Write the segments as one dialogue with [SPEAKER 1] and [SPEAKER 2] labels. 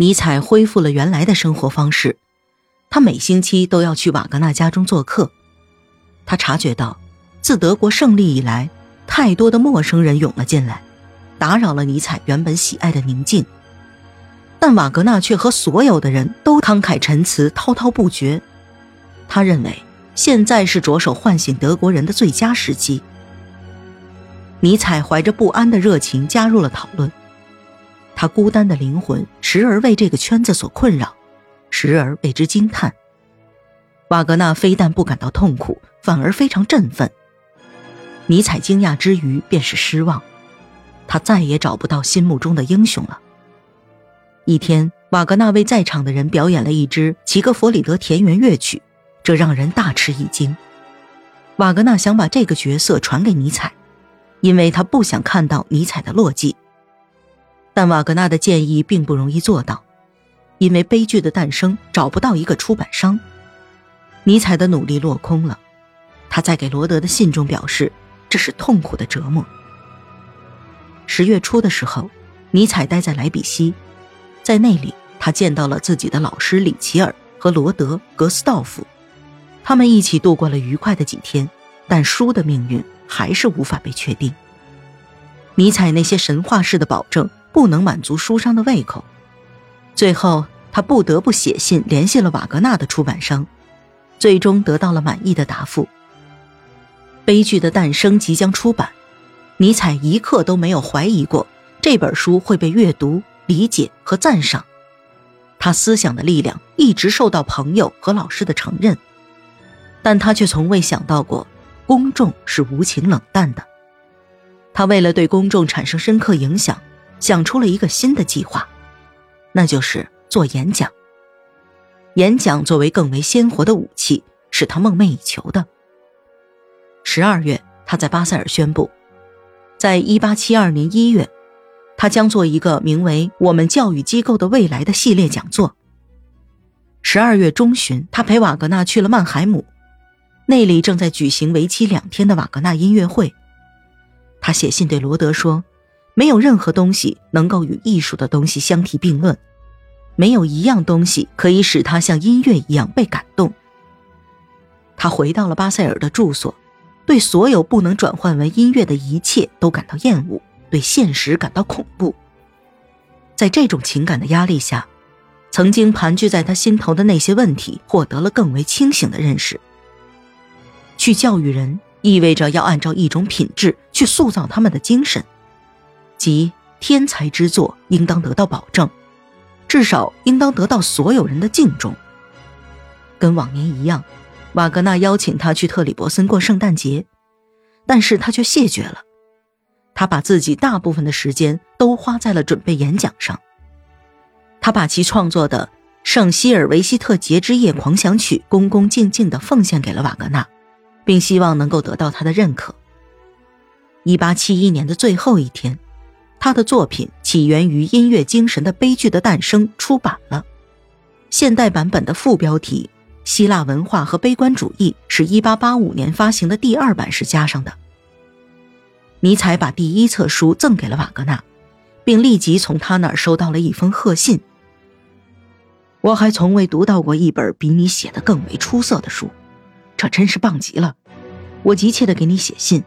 [SPEAKER 1] 尼采恢复了原来的生活方式，他每星期都要去瓦格纳家中做客。他察觉到，自德国胜利以来，太多的陌生人涌了进来，打扰了尼采原本喜爱的宁静。但瓦格纳却和所有的人都慷慨陈词，滔滔不绝。他认为现在是着手唤醒德国人的最佳时机。尼采怀着不安的热情加入了讨论。他孤单的灵魂时而为这个圈子所困扰，时而为之惊叹。瓦格纳非但不感到痛苦，反而非常振奋。尼采惊讶之余便是失望，他再也找不到心目中的英雄了。一天，瓦格纳为在场的人表演了一支齐格弗里德田园乐曲，这让人大吃一惊。瓦格纳想把这个角色传给尼采，因为他不想看到尼采的落寂。但瓦格纳的建议并不容易做到，因为悲剧的诞生找不到一个出版商。尼采的努力落空了，他在给罗德的信中表示，这是痛苦的折磨。十月初的时候，尼采待在莱比锡。在那里，他见到了自己的老师里奇尔和罗德·格斯道夫，他们一起度过了愉快的几天。但书的命运还是无法被确定。尼采那些神话式的保证不能满足书商的胃口，最后他不得不写信联系了瓦格纳的出版商，最终得到了满意的答复。悲剧的诞生即将出版，尼采一刻都没有怀疑过这本书会被阅读。理解和赞赏，他思想的力量一直受到朋友和老师的承认，但他却从未想到过公众是无情冷淡的。他为了对公众产生深刻影响，想出了一个新的计划，那就是做演讲。演讲作为更为鲜活的武器，是他梦寐以求的。十二月，他在巴塞尔宣布，在一八七二年一月。他将做一个名为“我们教育机构的未来”的系列讲座。十二月中旬，他陪瓦格纳去了曼海姆，那里正在举行为期两天的瓦格纳音乐会。他写信对罗德说：“没有任何东西能够与艺术的东西相提并论，没有一样东西可以使他像音乐一样被感动。”他回到了巴塞尔的住所，对所有不能转换为音乐的一切都感到厌恶。对现实感到恐怖，在这种情感的压力下，曾经盘踞在他心头的那些问题获得了更为清醒的认识。去教育人，意味着要按照一种品质去塑造他们的精神，即天才之作应当得到保证，至少应当得到所有人的敬重。跟往年一样，瓦格纳邀请他去特里伯森过圣诞节，但是他却谢绝了。他把自己大部分的时间都花在了准备演讲上。他把其创作的《圣希尔维希特节之夜狂想曲》恭恭敬敬地奉献给了瓦格纳，并希望能够得到他的认可。1871年的最后一天，他的作品《起源于音乐精神的悲剧的诞生》出版了。现代版本的副标题“希腊文化和悲观主义”是一八八五年发行的第二版时加上的。尼采把第一册书赠给了瓦格纳，并立即从他那儿收到了一封贺信。我还从未读到过一本比你写的更为出色的书，这真是棒极了！我急切的给你写信，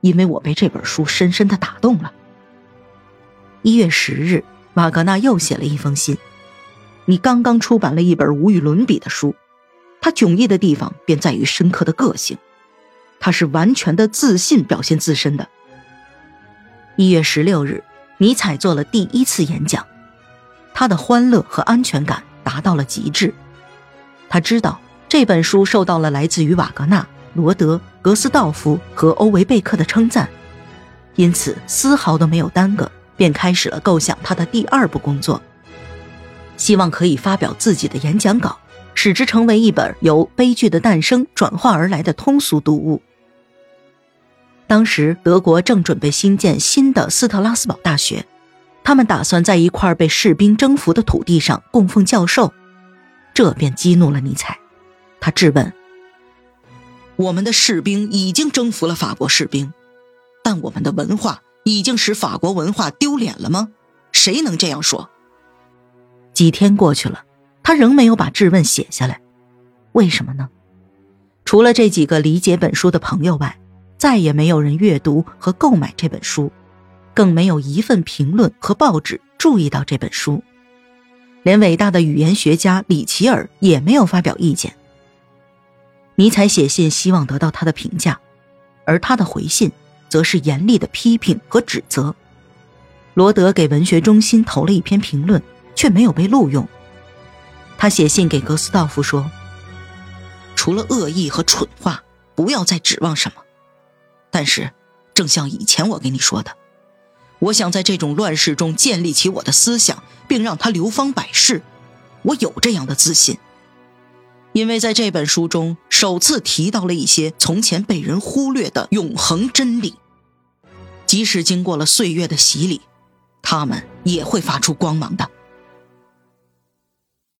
[SPEAKER 1] 因为我被这本书深深的打动了。一月十日，瓦格纳又写了一封信：你刚刚出版了一本无与伦比的书，它迥异的地方便在于深刻的个性，它是完全的自信表现自身的。一月十六日，尼采做了第一次演讲，他的欢乐和安全感达到了极致。他知道这本书受到了来自于瓦格纳、罗德、格斯道夫和欧维贝克的称赞，因此丝毫都没有耽搁，便开始了构想他的第二部工作，希望可以发表自己的演讲稿，使之成为一本由悲剧的诞生转化而来的通俗读物。当时，德国正准备新建新的斯特拉斯堡大学，他们打算在一块被士兵征服的土地上供奉教授，这便激怒了尼采。他质问：“我们的士兵已经征服了法国士兵，但我们的文化已经使法国文化丢脸了吗？谁能这样说？”几天过去了，他仍没有把质问写下来，为什么呢？除了这几个理解本书的朋友外，再也没有人阅读和购买这本书，更没有一份评论和报纸注意到这本书，连伟大的语言学家里奇尔也没有发表意见。尼采写信希望得到他的评价，而他的回信则是严厉的批评和指责。罗德给文学中心投了一篇评论，却没有被录用。他写信给格斯道夫说。除了恶意和蠢话，不要再指望什么。但是，正像以前我跟你说的，我想在这种乱世中建立起我的思想，并让它流芳百世。我有这样的自信，因为在这本书中首次提到了一些从前被人忽略的永恒真理。即使经过了岁月的洗礼，他们也会发出光芒的。